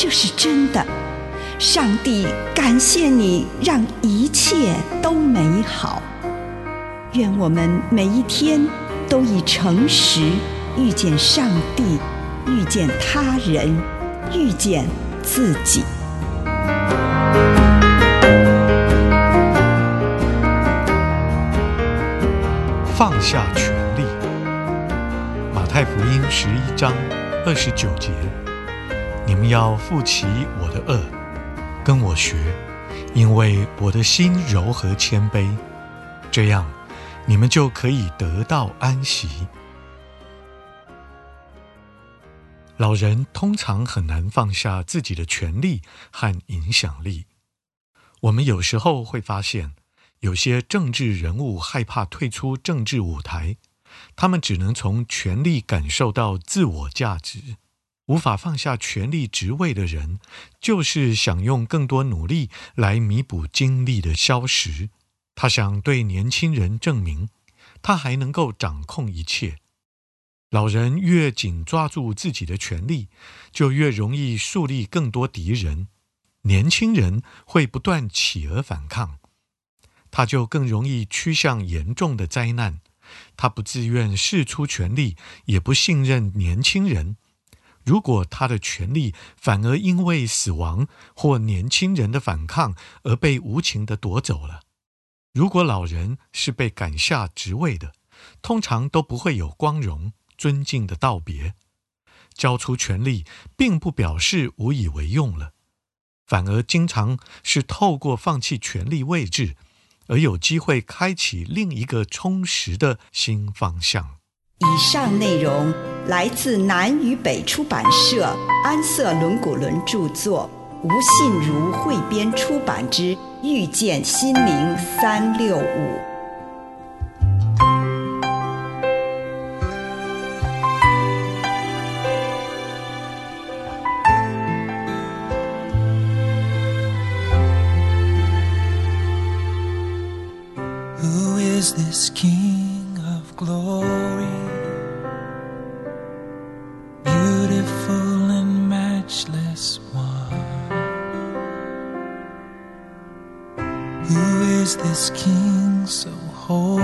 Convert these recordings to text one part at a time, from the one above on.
这是真的。上帝感谢你，让一切都美好。愿我们每一天都以诚实遇见上帝，遇见他人，遇见自己。放下权力。马太福音十一章二十九节：们要负起我的恶，跟我学，因为我的心柔和谦卑，这样你们就可以得到安息。老人通常很难放下自己的权力和影响力。我们有时候会发现。有些政治人物害怕退出政治舞台，他们只能从权力感受到自我价值。无法放下权力职位的人，就是想用更多努力来弥补精力的消失。他想对年轻人证明，他还能够掌控一切。老人越紧抓住自己的权力，就越容易树立更多敌人。年轻人会不断起而反抗。他就更容易趋向严重的灾难。他不自愿释出权力，也不信任年轻人。如果他的权力反而因为死亡或年轻人的反抗而被无情地夺走了，如果老人是被赶下职位的，通常都不会有光荣、尊敬的道别。交出权力，并不表示无以为用了，反而经常是透过放弃权力位置。而有机会开启另一个充实的新方向。以上内容来自南与北出版社安瑟伦古伦著作，吴信如汇编出版之《遇见心灵三六五》。Who is this King of Glory? this king so holy?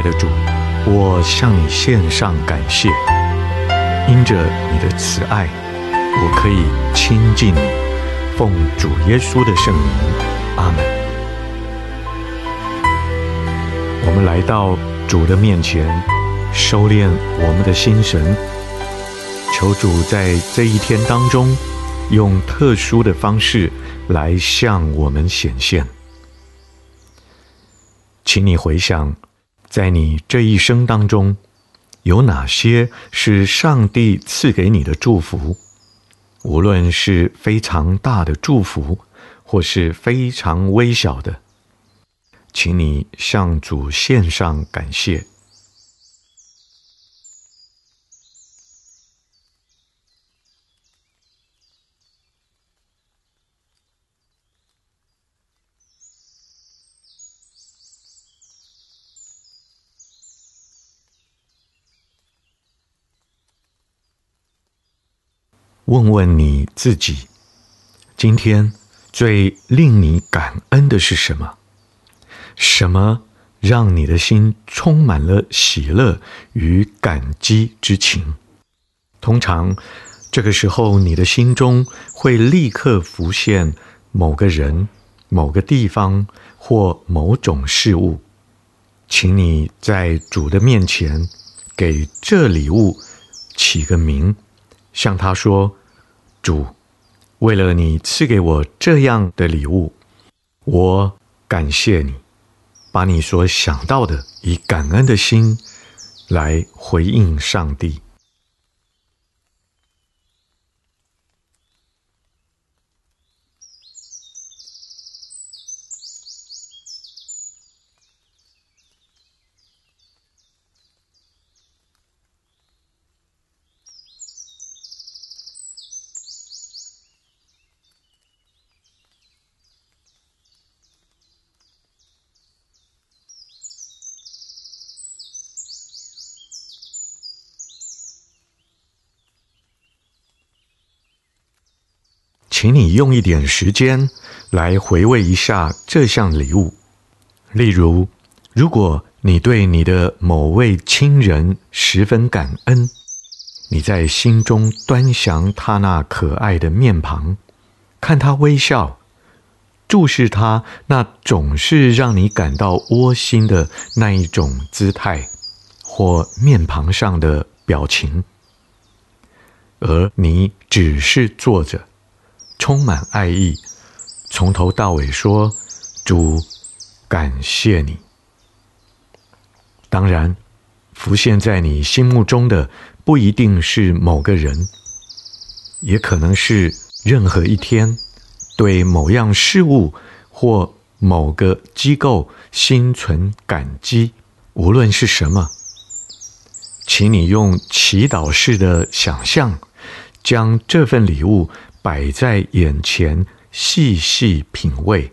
爱的主，我向你献上感谢，因着你的慈爱，我可以亲近你。奉主耶稣的圣名，阿门。我们来到主的面前，收敛我们的心神，求主在这一天当中，用特殊的方式来向我们显现。请你回想。在你这一生当中，有哪些是上帝赐给你的祝福？无论是非常大的祝福，或是非常微小的，请你向主献上感谢。问问你自己，今天最令你感恩的是什么？什么让你的心充满了喜乐与感激之情？通常这个时候，你的心中会立刻浮现某个人、某个地方或某种事物。请你在主的面前给这礼物起个名，向他说。主，为了你赐给我这样的礼物，我感谢你。把你所想到的，以感恩的心来回应上帝。请你用一点时间来回味一下这项礼物。例如，如果你对你的某位亲人十分感恩，你在心中端详他那可爱的面庞，看他微笑，注视他那总是让你感到窝心的那一种姿态或面庞上的表情，而你只是坐着。充满爱意，从头到尾说：“主，感谢你。”当然，浮现在你心目中的不一定是某个人，也可能是任何一天对某样事物或某个机构心存感激，无论是什么，请你用祈祷式的想象，将这份礼物。摆在眼前，细细品味，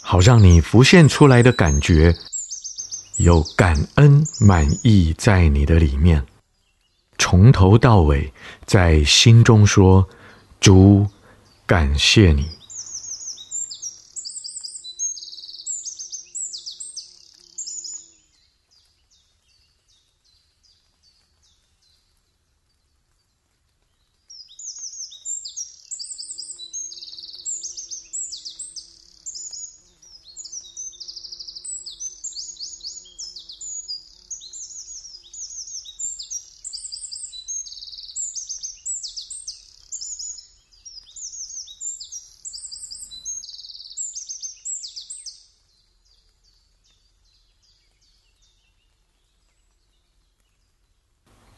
好让你浮现出来的感觉有感恩、满意在你的里面。从头到尾，在心中说：“主，感谢你。”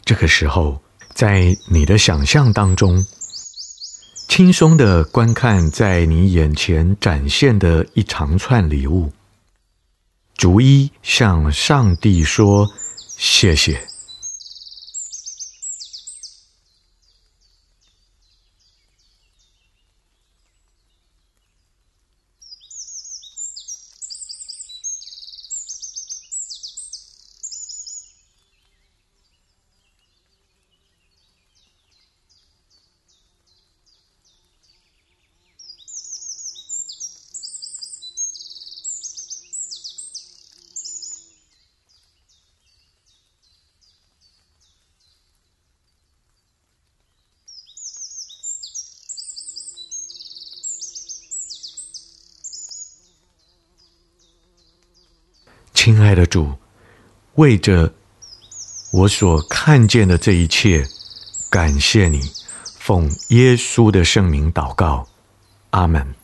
这的时候，在你的想象当中，轻松的观看在你眼前展现的一长串礼物，逐一向上帝说谢谢。亲爱的主，为着我所看见的这一切，感谢你，奉耶稣的圣名祷告，阿门。